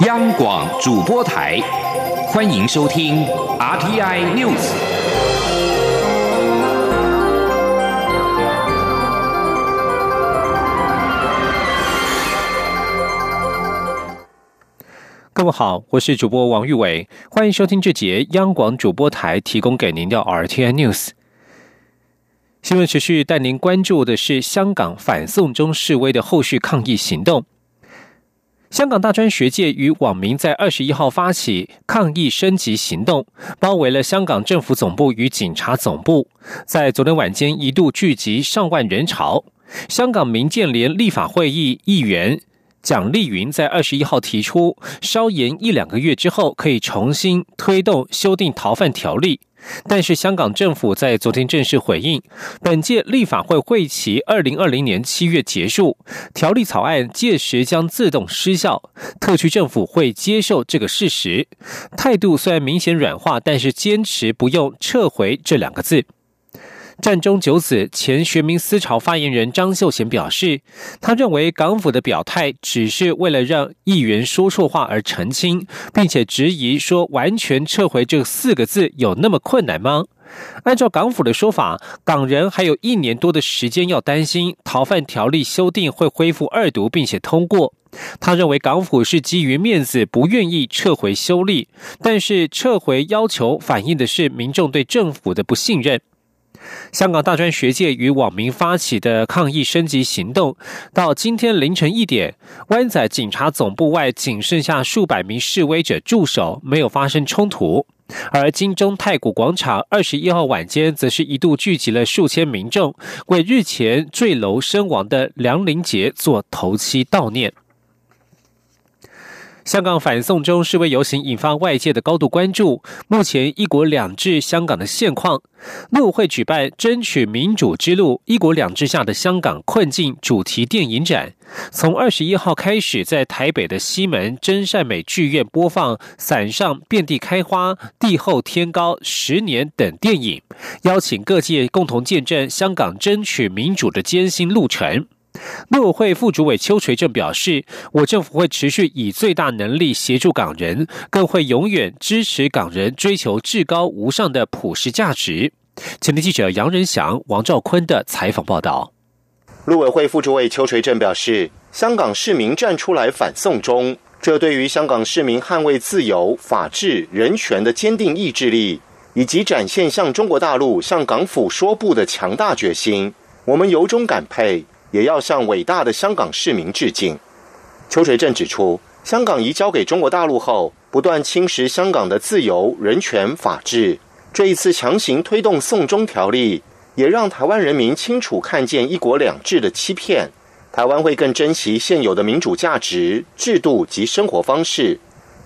央广主播台，欢迎收听 RTI News。各位好，我是主播王玉伟，欢迎收听这节央广主播台提供给您的 RTI News 新闻。持续带您关注的是香港反送中示威的后续抗议行动。香港大专学界与网民在二十一号发起抗议升级行动，包围了香港政府总部与警察总部，在昨天晚间一度聚集上万人潮。香港民建联立法会议议员蒋丽云在二十一号提出，稍延一两个月之后，可以重新推动修订逃犯条例。但是香港政府在昨天正式回应，本届立法会会期二零二零年七月结束，条例草案届时将自动失效。特区政府会接受这个事实，态度虽然明显软化，但是坚持不用撤回这两个字。战中九子前学民思潮发言人张秀贤表示，他认为港府的表态只是为了让议员说错话而澄清，并且质疑说完全撤回这四个字有那么困难吗？按照港府的说法，港人还有一年多的时间要担心逃犯条例修订会恢复二读并且通过。他认为港府是基于面子不愿意撤回修例，但是撤回要求反映的是民众对政府的不信任。香港大专学界与网民发起的抗议升级行动，到今天凌晨一点，湾仔警察总部外仅剩下数百名示威者驻守，没有发生冲突。而金钟太古广场二十一号晚间，则是一度聚集了数千民众，为日前坠楼身亡的梁林杰做头七悼念。香港反送中示威游行引发外界的高度关注。目前“一国两制”香港的现况，陆会举办“争取民主之路：一国两制下的香港困境”主题电影展，从二十一号开始，在台北的西门真善美剧院播放《伞上遍地开花》《地厚天高》《十年》等电影，邀请各界共同见证香港争取民主的艰辛路程。陆委会副主委邱垂正表示，我政府会持续以最大能力协助港人，更会永远支持港人追求至高无上的普世价值。前天记者杨仁祥、王兆坤的采访报道。陆委会副主委邱垂正表示，香港市民站出来反送中，这对于香港市民捍卫自由、法治、人权的坚定意志力，以及展现向中国大陆、向港府说不的强大决心，我们由衷感佩。也要向伟大的香港市民致敬。邱垂正指出，香港移交给中国大陆后，不断侵蚀香港的自由、人权、法治。这一次强行推动送中条例，也让台湾人民清楚看见“一国两制”的欺骗。台湾会更珍惜现有的民主价值、制度及生活方式。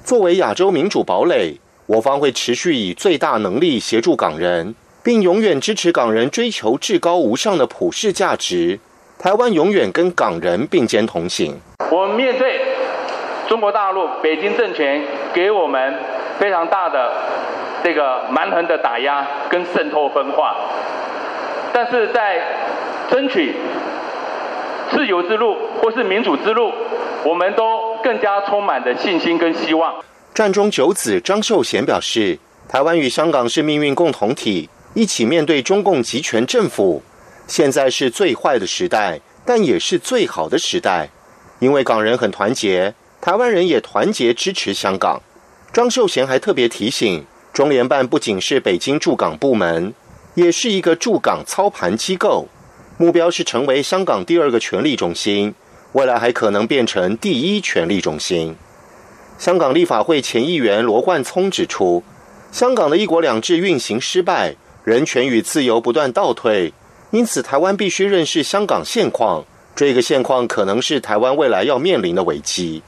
作为亚洲民主堡垒，我方会持续以最大能力协助港人，并永远支持港人追求至高无上的普世价值。台湾永远跟港人并肩同行。我们面对中国大陆北京政权给我们非常大的这个蛮横的打压跟渗透分化，但是在争取自由之路或是民主之路，我们都更加充满的信心跟希望。战中九子张秀贤表示，台湾与香港是命运共同体，一起面对中共集权政府。现在是最坏的时代，但也是最好的时代，因为港人很团结，台湾人也团结支持香港。张秀贤还特别提醒，中联办不仅是北京驻港部门，也是一个驻港操盘机构，目标是成为香港第二个权力中心，未来还可能变成第一权力中心。香港立法会前议员罗冠聪指出，香港的一国两制运行失败，人权与自由不断倒退。因此，台湾必须认识香港现况，这个现况可能是台湾未来要面临的危机。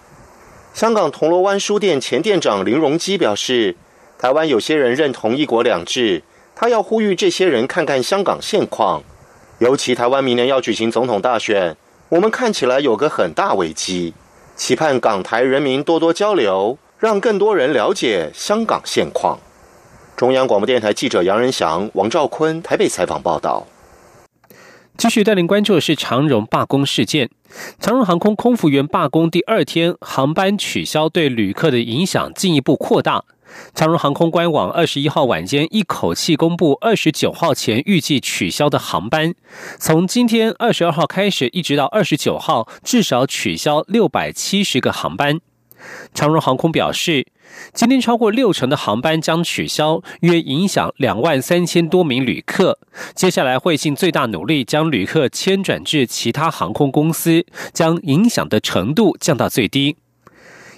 香港铜锣湾书店前店长林荣基表示，台湾有些人认同一国两制，他要呼吁这些人看看香港现况。尤其台湾明年要举行总统大选，我们看起来有个很大危机，期盼港台人民多多交流，让更多人了解香港现况。中央广播电台记者杨仁祥、王兆坤台北采访报道。继续带领关注的是长荣罢工事件。长荣航空空服员罢工第二天，航班取消对旅客的影响进一步扩大。长荣航空官网二十一号晚间一口气公布二十九号前预计取消的航班，从今天二十二号开始，一直到二十九号，至少取消六百七十个航班。长荣航空表示，今天超过六成的航班将取消，约影响两万三千多名旅客。接下来会尽最大努力将旅客迁转至其他航空公司，将影响的程度降到最低。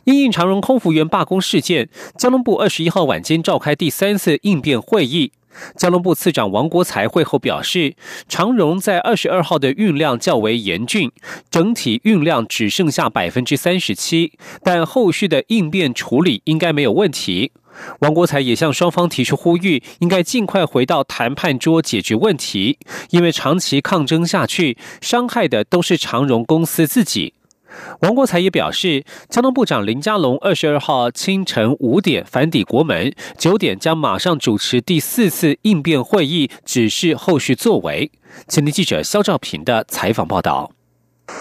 因应长荣空服员罢工事件，交通部二十一号晚间召开第三次应变会议。交通部次长王国才会后表示，长荣在二十二号的运量较为严峻，整体运量只剩下百分之三十七，但后续的应变处理应该没有问题。王国才也向双方提出呼吁，应该尽快回到谈判桌解决问题，因为长期抗争下去，伤害的都是长荣公司自己。王国才也表示，交通部长林佳龙二十二号清晨五点返抵国门，九点将马上主持第四次应变会议，指示后续作为。前天记者肖兆平的采访报道。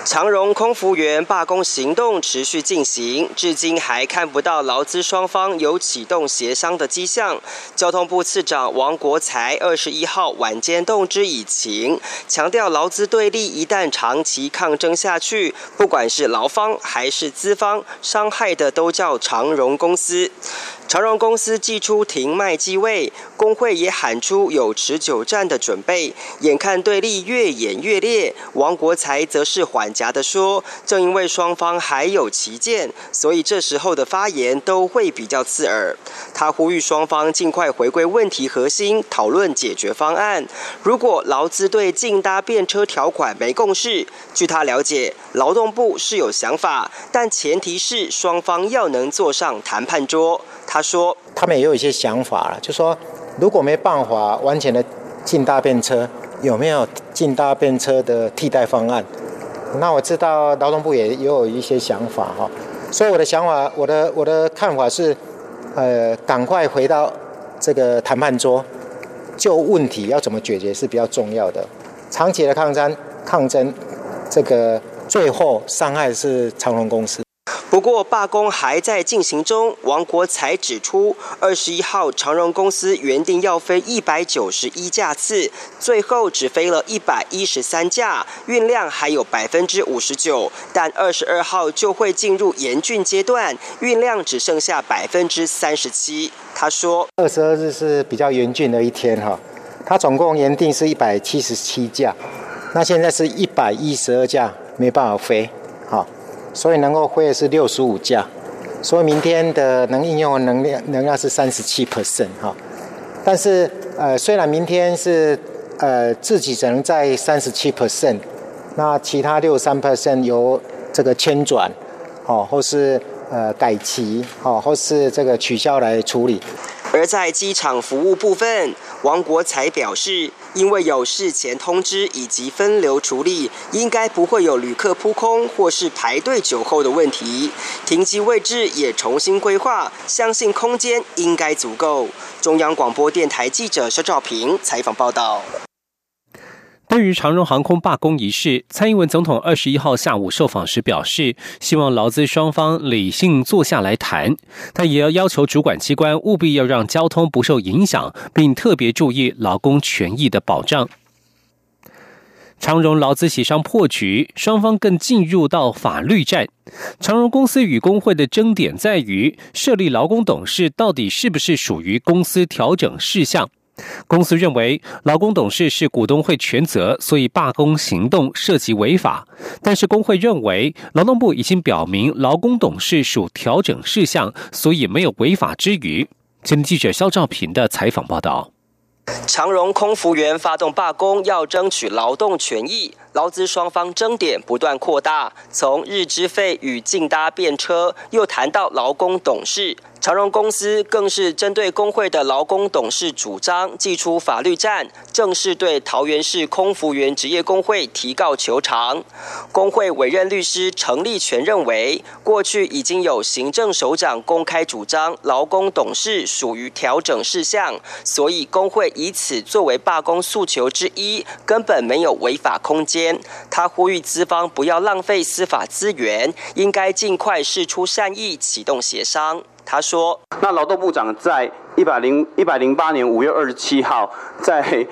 长荣空服员罢工行动持续进行，至今还看不到劳资双方有启动协商的迹象。交通部次长王国才二十一号晚间动之以情，强调劳资对立一旦长期抗争下去，不管是劳方还是资方，伤害的都叫长荣公司。长荣公司寄出停卖机位，工会也喊出有持久战的准备。眼看对立越演越烈，王国才则是缓颊的说：“正因为双方还有旗舰，所以这时候的发言都会比较刺耳。”他呼吁双方尽快回归问题核心，讨论解决方案。如果劳资对竞搭便车条款没共识，据他了解，劳动部是有想法，但前提是双方要能坐上谈判桌。他说：“他们也有一些想法了，就说如果没办法完全的进大便车，有没有进大便车的替代方案？那我知道劳动部也也有一些想法哈。所以我的想法，我的我的看法是，呃，赶快回到这个谈判桌，就问题要怎么解决是比较重要的。长期的抗争，抗争，这个最后伤害是长隆公司。”不过罢工还在进行中，王国才指出，二十一号长荣公司原定要飞一百九十一架次，最后只飞了一百一十三架，运量还有百分之五十九，但二十二号就会进入严峻阶段，运量只剩下百分之三十七。他说，二十二日是比较严峻的一天哈，他总共原定是一百七十七架，那现在是一百一十二架没办法飞，好。所以能够飞的是六十五架，所以明天的能应用能量能量是三十七 percent 哈。但是呃，虽然明天是呃自己只能在三十七 percent，那其他六三 percent 由这个迁转，哦，或是呃改期，哦，或是这个取消来处理。而在机场服务部分，王国才表示，因为有事前通知以及分流处理，应该不会有旅客扑空或是排队久候的问题。停机位置也重新规划，相信空间应该足够。中央广播电台记者肖兆平采访报道。对于长荣航空罢工一事，蔡英文总统二十一号下午受访时表示，希望劳资双方理性坐下来谈，他也要要求主管机关务必要让交通不受影响，并特别注意劳工权益的保障。长荣劳资协商破局，双方更进入到法律战。长荣公司与工会的争点在于，设立劳工董事到底是不是属于公司调整事项。公司认为劳工董事是股东会全责，所以罢工行动涉及违法。但是工会认为劳动部已经表明劳工董事属调整事项，所以没有违法之余。前记者肖兆平的采访报道。长荣空服员发动罢工，要争取劳动权益。劳资双方争点不断扩大，从日资费与竞搭便车，又谈到劳工董事。长荣公司更是针对工会的劳工董事主张，祭出法律战，正式对桃园市空服员职业工会提告求偿。工会委任律师陈立全认为，过去已经有行政首长公开主张劳工董事属于调整事项，所以工会以此作为罢工诉求之一，根本没有违法空间。他呼吁资方不要浪费司法资源，应该尽快释出善意，启动协商。他说：“那劳动部长在。”一百零一百零八年五月二十七号，在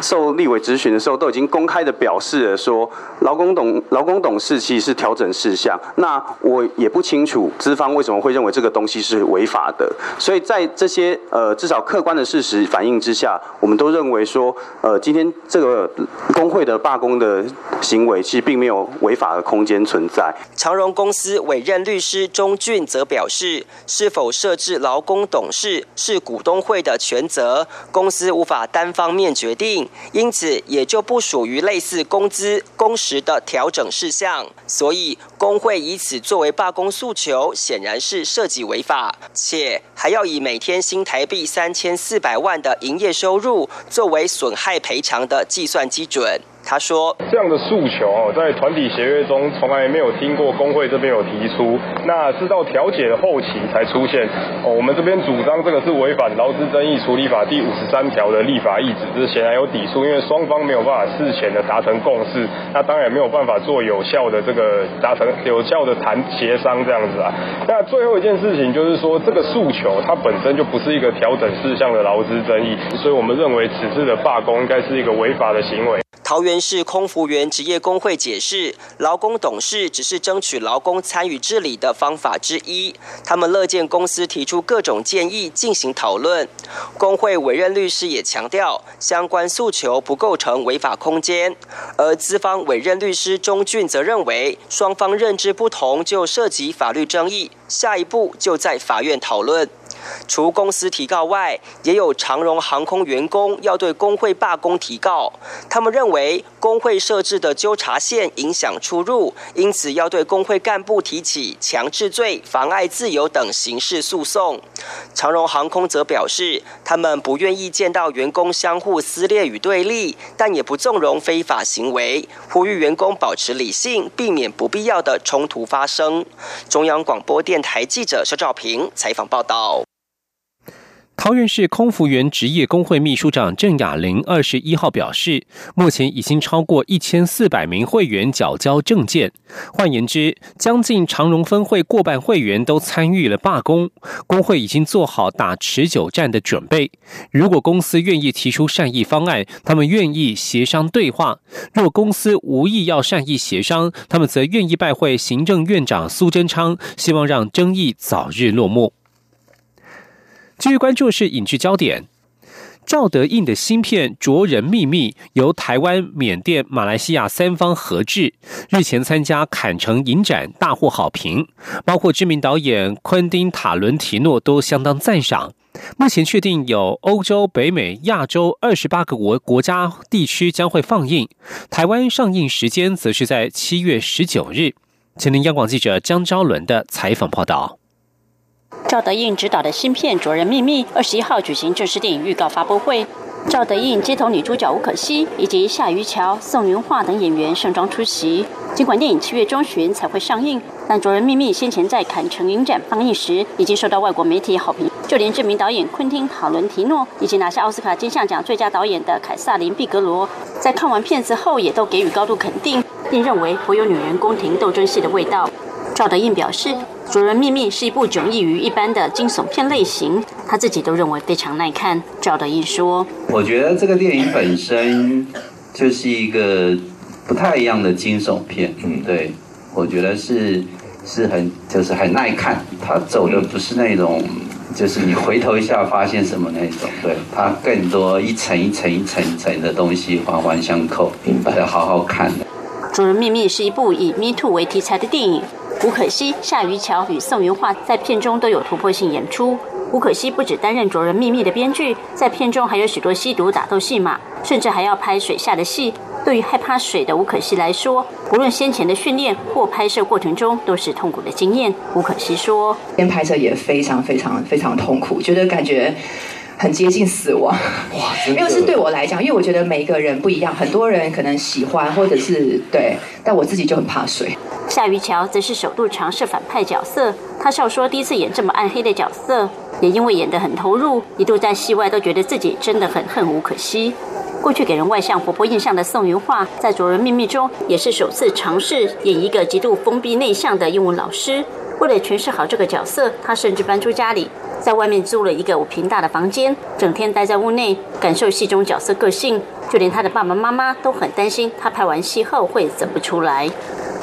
受立委质询的时候，都已经公开的表示了说，劳工董劳工董事其实是调整事项。那我也不清楚资方为什么会认为这个东西是违法的。所以在这些呃至少客观的事实反映之下，我们都认为说，呃今天这个工会的罢工的行为，其实并没有违法的空间存在。长荣公司委任律师钟俊则表示，是否设置劳工董事是。股东会的权责，公司无法单方面决定，因此也就不属于类似工资、工时的调整事项。所以，工会以此作为罢工诉求，显然是涉及违法，且还要以每天新台币三千四百万的营业收入作为损害赔偿的计算基准。他说：“这样的诉求哦，在团体协约中从来没有听过工会这边有提出，那是到调解的后期才出现。哦，我们这边主张这个是违反劳资争议处理法第五十三条的立法意志，这是显然有抵触，因为双方没有办法事前的达成共识，那当然也没有办法做有效的这个达成有效的谈协商这样子啊。那最后一件事情就是说，这个诉求它本身就不是一个调整事项的劳资争议，所以我们认为此次的罢工应该是一个违法的行为。”桃园市空服员职业工会解释，劳工董事只是争取劳工参与治理的方法之一，他们乐见公司提出各种建议进行讨论。工会委任律师也强调，相关诉求不构成违法空间，而资方委任律师钟俊则认为，双方认知不同就涉及法律争议，下一步就在法院讨论。除公司提告外，也有长荣航空员工要对工会罢工提告。他们认为工会设置的纠察线影响出入，因此要对工会干部提起强制罪、妨碍自由等刑事诉讼。长荣航空则表示，他们不愿意见到员工相互撕裂与对立，但也不纵容非法行为，呼吁员工保持理性，避免不必要的冲突发生。中央广播电台记者肖兆平采访报道。桃园市空服员职业工会秘书长郑雅玲二十一号表示，目前已经超过一千四百名会员缴交证件，换言之，将近长荣分会过半会员都参与了罢工。工会已经做好打持久战的准备。如果公司愿意提出善意方案，他们愿意协商对话；若公司无意要善意协商，他们则愿意拜会行政院长苏贞昌，希望让争议早日落幕。继续关注是影剧焦点，赵德胤的新片《卓人秘密》由台湾、缅甸、马来西亚三方合制，日前参加坎城影展，大获好评，包括知名导演昆汀·塔伦提诺都相当赞赏。目前确定有欧洲、北美、亚洲二十八个国国家地区将会放映，台湾上映时间则是在七月十九日。前听央广记者江昭伦的采访报道。赵德胤执导的新片《卓人秘密》二十一号举行正式电影预告发布会，赵德胤街头女主角吴可希以及夏于乔、宋云桦等演员盛装出席。尽管电影七月中旬才会上映，但《卓人秘密》先前在坎城影展放映时已经受到外国媒体好评，就连知名导演昆汀·塔伦提诺以及拿下奥斯卡金像奖最佳导演的凯撒琳·毕格罗，在看完片子后也都给予高度肯定，并认为颇有女人宫廷斗争戏的味道。赵德胤表示。《主人秘密》是一部迥异于一般的惊悚片类型，他自己都认为非常耐看。赵德胤说：“我觉得这个电影本身就是一个不太一样的惊悚片，嗯，对，我觉得是是很就是很耐看。他走的不是那种就是你回头一下发现什么那种，对它更多一层一层一层一层的东西环环相扣，把它好好看的。《主人秘密》是一部以 Me Too 为题材的电影。吴可希、夏于乔与宋云桦在片中都有突破性演出。吴可希不止担任《卓人秘密》的编剧，在片中还有许多吸毒打斗戏码，甚至还要拍水下的戏。对于害怕水的吴可希来说，无论先前的训练或拍摄过程中，都是痛苦的经验。吴可希说：“边拍摄也非常非常非常痛苦，觉得感觉。”很接近死亡，哇！因为是对我来讲，因为我觉得每一个人不一样，很多人可能喜欢或者是对，但我自己就很怕水。夏于乔则是首度尝试反派角色，他笑说第一次演这么暗黑的角色，也因为演得很投入，一度在戏外都觉得自己真的很恨无可惜。过去给人外向活泼印象的宋云画，在《卓人秘密》中也是首次尝试演一个极度封闭内向的英文老师。为了诠释好这个角色，他甚至搬出家里。在外面租了一个五平大的房间，整天待在屋内，感受戏中角色个性。就连他的爸爸妈妈都很担心他拍完戏后会走不出来。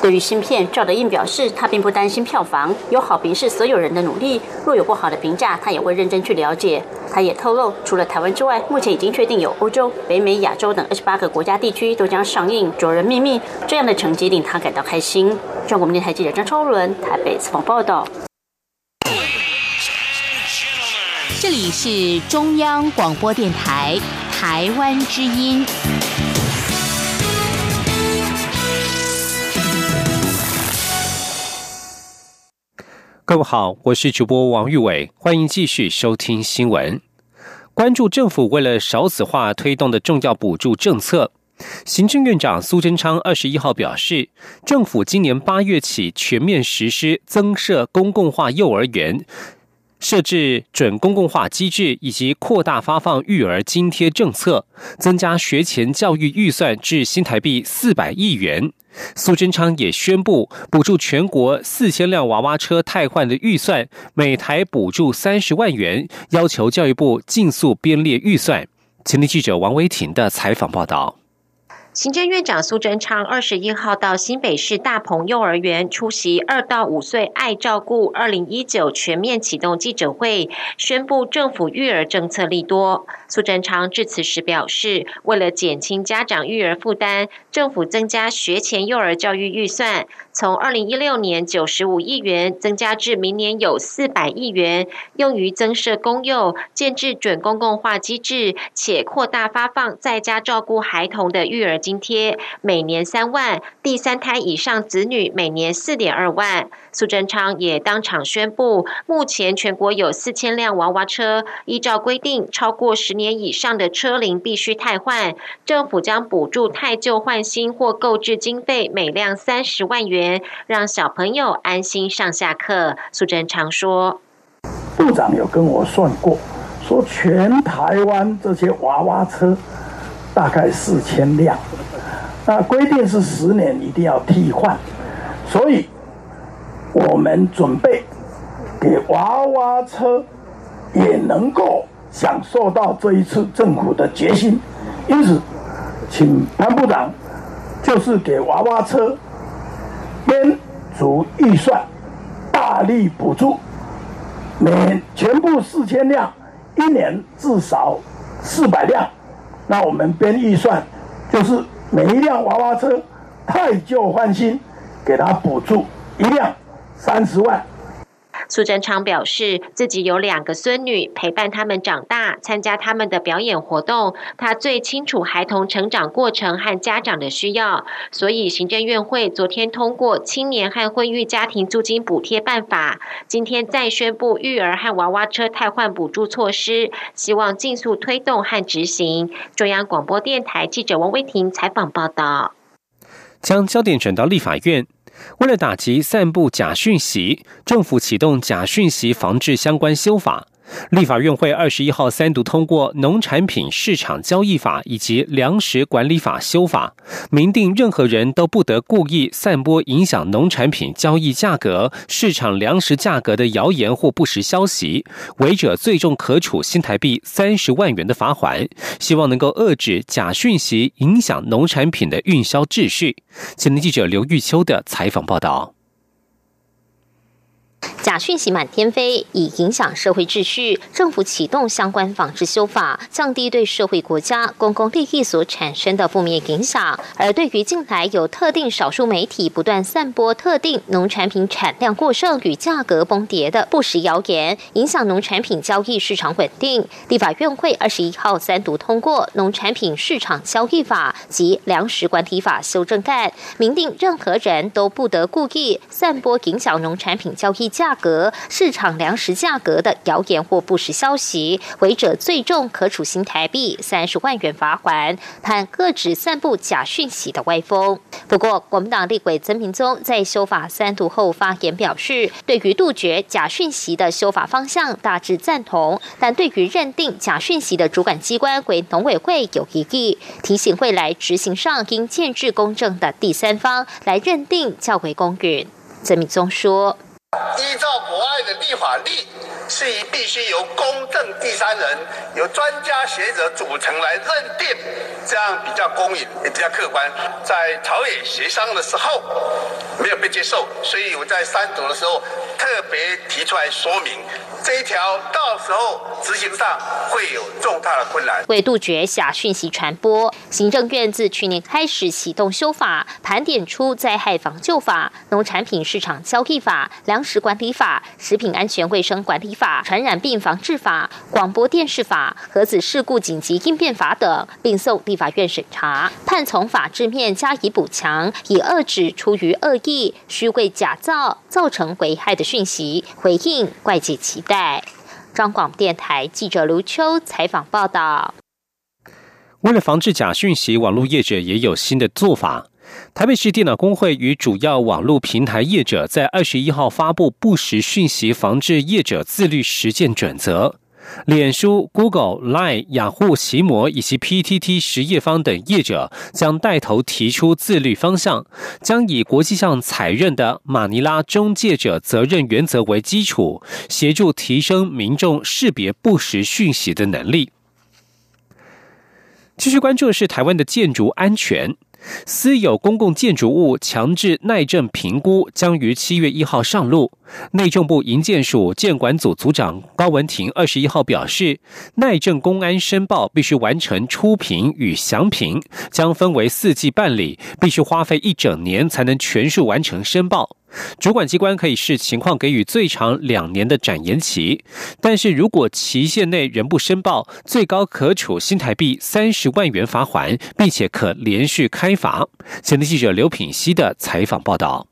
对于新片，赵德胤表示他并不担心票房，有好评是所有人的努力。若有不好的评价，他也会认真去了解。他也透露，除了台湾之外，目前已经确定有欧洲、北美、亚洲等二十八个国家地区都将上映《卓人秘密》。这样的成绩令他感到开心。中国电台记者张超伦台北采访报道。这里是中央广播电台台湾之音。各位好，我是主播王玉伟，欢迎继续收听新闻。关注政府为了少子化推动的重要补助政策，行政院长苏贞昌二十一号表示，政府今年八月起全面实施增设公共化幼儿园。设置准公共化机制，以及扩大发放育儿津贴政策，增加学前教育预算至新台币四百亿元。苏贞昌也宣布补助全国四千辆娃娃车汰换的预算，每台补助三十万元，要求教育部尽速编列预算。前天记者王维婷的采访报道。行政院长苏贞昌二十一号到新北市大鹏幼儿园出席二到五岁爱照顾二零一九全面启动记者会，宣布政府育儿政策利多。苏贞昌致辞时表示，为了减轻家长育儿负担，政府增加学前幼儿教育预算，从二零一六年九十五亿元增加至明年有四百亿元，用于增设公幼、建制准公共化机制，且扩大发放在家照顾孩童的育儿。津贴每年三万，第三胎以上子女每年四点二万。苏贞昌也当场宣布，目前全国有四千辆娃娃车，依照规定，超过十年以上的车龄必须汰换。政府将补助汰旧换新或购置经费每辆三十万元，让小朋友安心上下课。苏贞昌说：“部长有跟我算过，说全台湾这些娃娃车。”大概四千辆，那规定是十年一定要替换，所以我们准备给娃娃车也能够享受到这一次政府的决心，因此，请潘部长就是给娃娃车编足预算，大力补助，每全部四千辆，一年至少四百辆。那我们编预算，就是每一辆娃娃车太旧换新，给他补助一辆三十万。苏贞昌表示，自己有两个孙女，陪伴他们长大，参加他们的表演活动。他最清楚孩童成长过程和家长的需要，所以行政院会昨天通过青年和婚育家庭租金补贴办法，今天再宣布育儿和娃娃车汰换补助措施，希望尽速推动和执行。中央广播电台记者王威婷采访报道。将焦点转到立法院。为了打击散布假讯息，政府启动假讯息防治相关修法。立法院会二十一号三读通过《农产品市场交易法》以及《粮食管理法》修法，明定任何人都不得故意散播影响农产品交易价格、市场粮食价格的谣言或不实消息，违者最重可处新台币三十万元的罚款。希望能够遏制假讯息影响农产品的运销秩序。前天记者刘玉秋的采访报道。假讯息满天飞，以影响社会秩序，政府启动相关防治修法，降低对社会、国家、公共利益所产生的负面影响。而对于近来有特定少数媒体不断散播特定农产品产量过剩与价格崩跌的不实谣言，影响农产品交易市场稳定，立法院会二十一号三读通过《农产品市场交易法》及《粮食管理法》修正案，明定任何人都不得故意散播影响农产品交易价格、市场粮食价格的谣言或不实消息，违者最重可处新台币三十万元罚款，判各指散布假讯息的歪风。不过，国民党立委曾明宗在修法三读后发言表示，对于杜绝假讯息的修法方向大致赞同，但对于认定假讯息的主管机关为农委会有疑义，提醒未来执行上应建制公正的第三方来认定较为公允。曾明宗说。依照国外的立法例，是以必须由公正第三人、由专家学者组成来认定，这样比较公允也比较客观。在朝野协商的时候没有被接受，所以我在三读的时候特别提出来说明。这一条到时候执行上会有重大的困难。为杜绝假讯息传播，行政院自去年开始启动修法，盘点出灾害防救法、农产品市场交易法、粮食管理法、食品安全卫生管理法、传染病防治法、广播电视法、核子事故紧急应变法等，并送立法院审查，盼从法制面加以补强，以遏制出于恶意、虚伪假造造成危害的讯息，回应外界期待。张广电台记者卢秋采访报道。为了防治假讯息，网络业者也有新的做法。台北市电脑工会与主要网络平台业者在二十一号发布不实讯息防治业者自律实践准则。脸书、Google、Line、雅虎、奇摩以及 PTT 实业方等业者将带头提出自律方向，将以国际上采认的马尼拉中介者责任原则为基础，协助提升民众识别不实讯息的能力。继续关注的是台湾的建筑安全。私有公共建筑物强制耐震评估将于七月一号上路。内政部营建署建管组组长高文婷二十一号表示，耐震公安申报必须完成初评与详评，将分为四季办理，必须花费一整年才能全数完成申报。主管机关可以视情况给予最长两年的展延期，但是如果期限内仍不申报，最高可处新台币三十万元罚款，并且可连续开罚。前的记者刘品希的采访报道。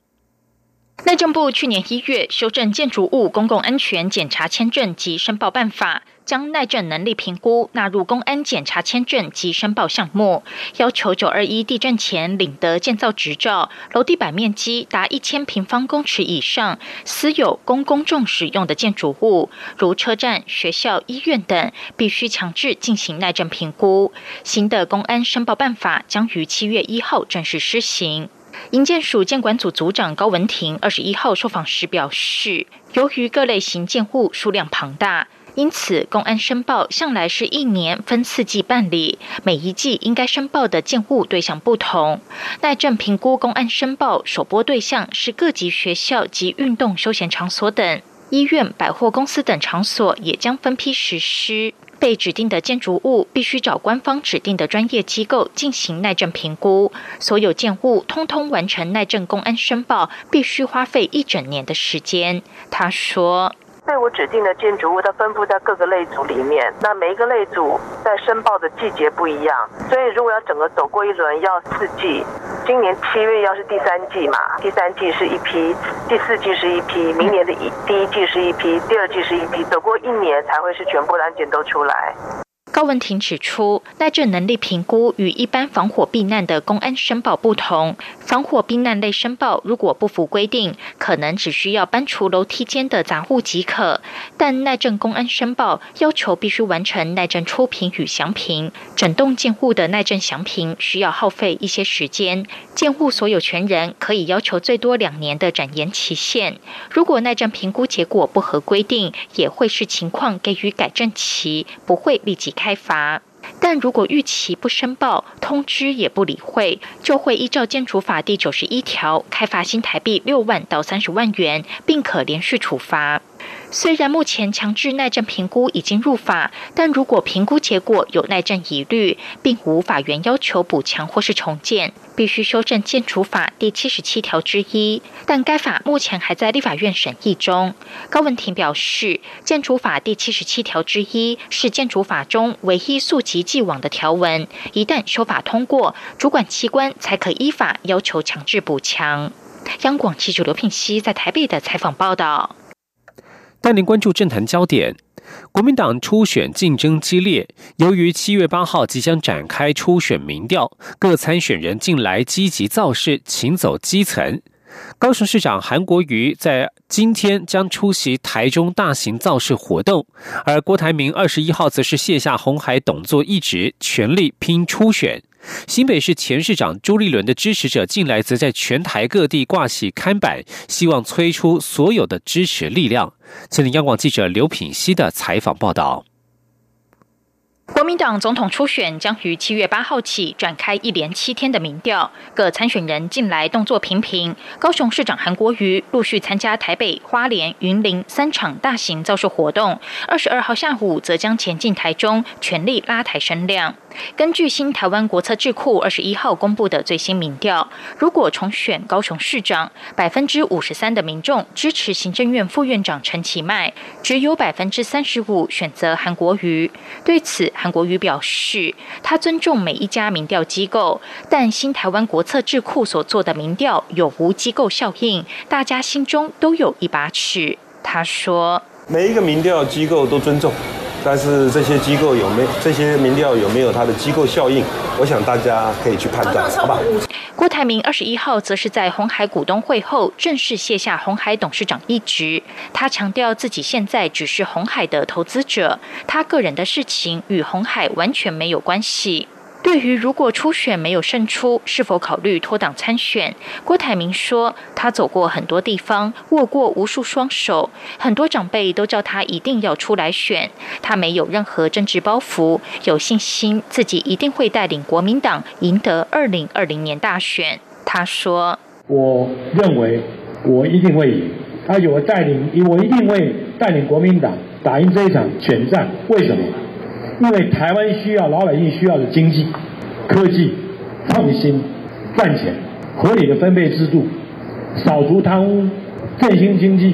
内政部去年一月修正《建筑物公共安全检查签证及申报办法》。将耐震能力评估纳入公安检查签证及申报项目，要求九二一地震前领得建造执照、楼地板面积达一千平方公尺以上、私有公公众使用的建筑物，如车站、学校、医院等，必须强制进行耐震评估。新的公安申报办法将于七月一号正式施行。营建署监管组组长高文婷二十一号受访时表示，由于各类型建物数量庞大。因此，公安申报向来是一年分四季办理，每一季应该申报的建物对象不同。耐震评估公安申报首播对象是各级学校及运动休闲场所等，医院、百货公司等场所也将分批实施。被指定的建筑物必须找官方指定的专业机构进行耐震评估，所有建物通通完成耐震公安申报，必须花费一整年的时间。他说。被我指定的建筑物，它分布在各个类组里面。那每一个类组在申报的季节不一样，所以如果要整个走过一轮，要四季。今年七月要是第三季嘛，第三季是一批，第四季是一批，明年的一第一季是一批，第二季是一批，走过一年才会是全部的案件都出来。高文婷指出，耐震能力评估与一般防火避难的公安申报不同。防火避难类申报如果不符规定，可能只需要搬除楼梯间的杂物即可；但耐震公安申报要求必须完成耐震初评与详评，整栋建户的耐震详评需要耗费一些时间。建户所有权人可以要求最多两年的展延期限。如果耐震评估结果不合规定，也会视情况给予改正期，不会立即开。开罚。但如果逾期不申报、通知也不理会，就会依照建筑法第九十一条开罚新台币六万到三十万元，并可连续处罚。虽然目前强制耐震评估已经入法，但如果评估结果有耐震疑虑，并无法院要求补强或是重建，必须修正建筑法第七十七条之一。但该法目前还在立法院审议中。高文婷表示，建筑法第七十七条之一是建筑法中唯一溯及既往的条文，一旦修法通过，主管机关才可依法要求强制补强。央广记者刘品熙在台北的采访报道。带您关注政坛焦点。国民党初选竞争激烈，由于七月八号即将展开初选民调，各参选人近来积极造势，请走基层。高雄市长韩国瑜在今天将出席台中大型造势活动，而郭台铭二十一号则是卸下红海董座一职，全力拼初选。新北市前市长朱立伦的支持者近来则在全台各地挂起看板，希望催出所有的支持力量。请听央广记者刘品熙的采访报道。国民党总统初选将于七月八号起展开一连七天的民调，各参选人近来动作频频。高雄市长韩国瑜陆续参加台北、花莲、云林三场大型造势活动，二十二号下午则将前进台中，全力拉抬声量。根据新台湾国策智库二十一号公布的最新民调，如果重选高雄市长，百分之五十三的民众支持行政院副院长陈其迈，只有百分之三十五选择韩国瑜。对此，韩国瑜表示，他尊重每一家民调机构，但新台湾国策智库所做的民调有无机构效应，大家心中都有一把尺。他说，每一个民调机构都尊重。但是这些机构有没有这些民调有没有它的机构效应？我想大家可以去判断，好吧？郭台铭二十一号则是在红海股东会后正式卸下红海董事长一职。他强调自己现在只是红海的投资者，他个人的事情与红海完全没有关系。对于如果初选没有胜出，是否考虑脱党参选？郭台铭说，他走过很多地方，握过无数双手，很多长辈都叫他一定要出来选。他没有任何政治包袱，有信心自己一定会带领国民党赢得二零二零年大选。他说：“我认为我一定会赢，而且我带领，我一定会带领国民党打赢这一场选战。为什么？”因为台湾需要老百姓需要的经济、科技、创新、赚钱、合理的分配制度、扫除贪污、振兴经济，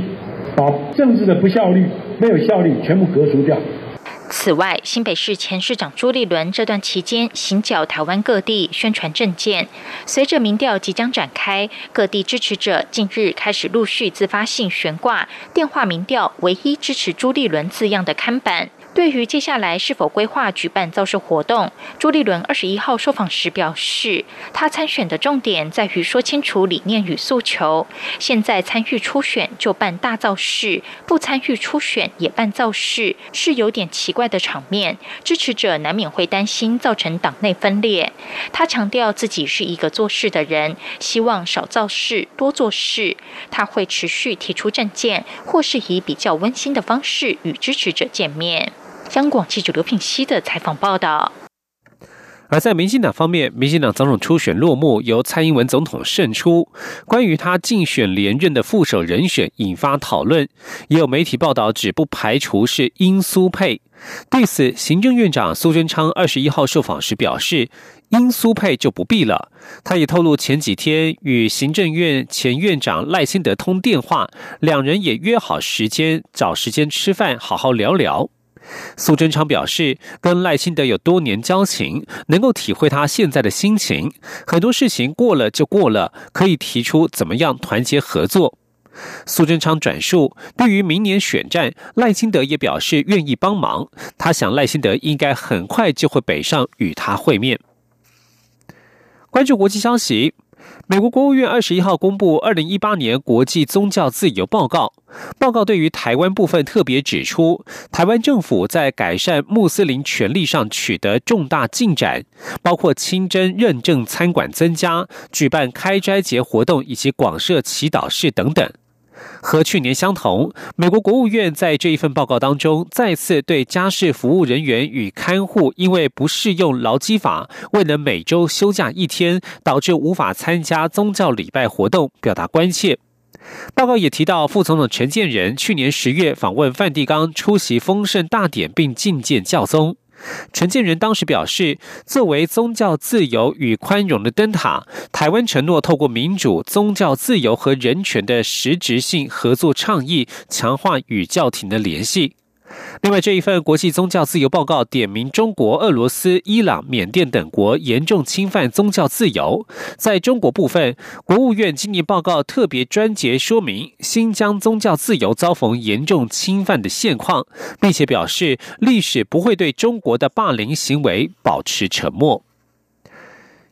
把政治的不效率、没有效率全部革除掉。此外，新北市前市长朱立伦这段期间行脚台湾各地宣传政见。随着民调即将展开，各地支持者近日开始陆续自发性悬挂电话民调唯一支持朱立伦字样的看板。对于接下来是否规划举办造势活动，朱立伦二十一号受访时表示，他参选的重点在于说清楚理念与诉求。现在参与初选就办大造势，不参与初选也办造势，是有点奇怪的场面。支持者难免会担心造成党内分裂。他强调自己是一个做事的人，希望少造势多做事。他会持续提出政见，或是以比较温馨的方式与支持者见面。央广记者刘品熙的采访报道。而在民进党方面，民进党总统初选落幕，由蔡英文总统胜出。关于他竞选连任的副手人选引发讨论，也有媒体报道指不排除是英苏佩。对此，行政院长苏贞昌二十一号受访时表示，英苏佩就不必了。他也透露前几天与行政院前院长赖清德通电话，两人也约好时间找时间吃饭，好好聊聊。苏贞昌表示，跟赖清德有多年交情，能够体会他现在的心情。很多事情过了就过了，可以提出怎么样团结合作。苏贞昌转述，对于明年选战，赖清德也表示愿意帮忙。他想赖清德应该很快就会北上与他会面。关注国际消息。美国国务院二十一号公布《二零一八年国际宗教自由报告》。报告对于台湾部分特别指出，台湾政府在改善穆斯林权利上取得重大进展，包括清真认证餐馆增加、举办开斋节活动以及广设祈祷室等等。和去年相同，美国国务院在这一份报告当中，再次对家事服务人员与看护因为不适用劳基法，未能每周休假一天，导致无法参加宗教礼拜活动，表达关切。报告也提到，副总统陈建仁去年十月访问梵蒂冈，出席丰盛大典，并觐见教宗。陈建仁当时表示，作为宗教自由与宽容的灯塔，台湾承诺透过民主、宗教自由和人权的实质性合作倡议，强化与教廷的联系。另外，这一份国际宗教自由报告点名中国、俄罗斯、伊朗、缅甸等国严重侵犯宗教自由。在中国部分，国务院今年报告特别专节说明新疆宗教自由遭逢严重侵犯的现况，并且表示历史不会对中国的霸凌行为保持沉默。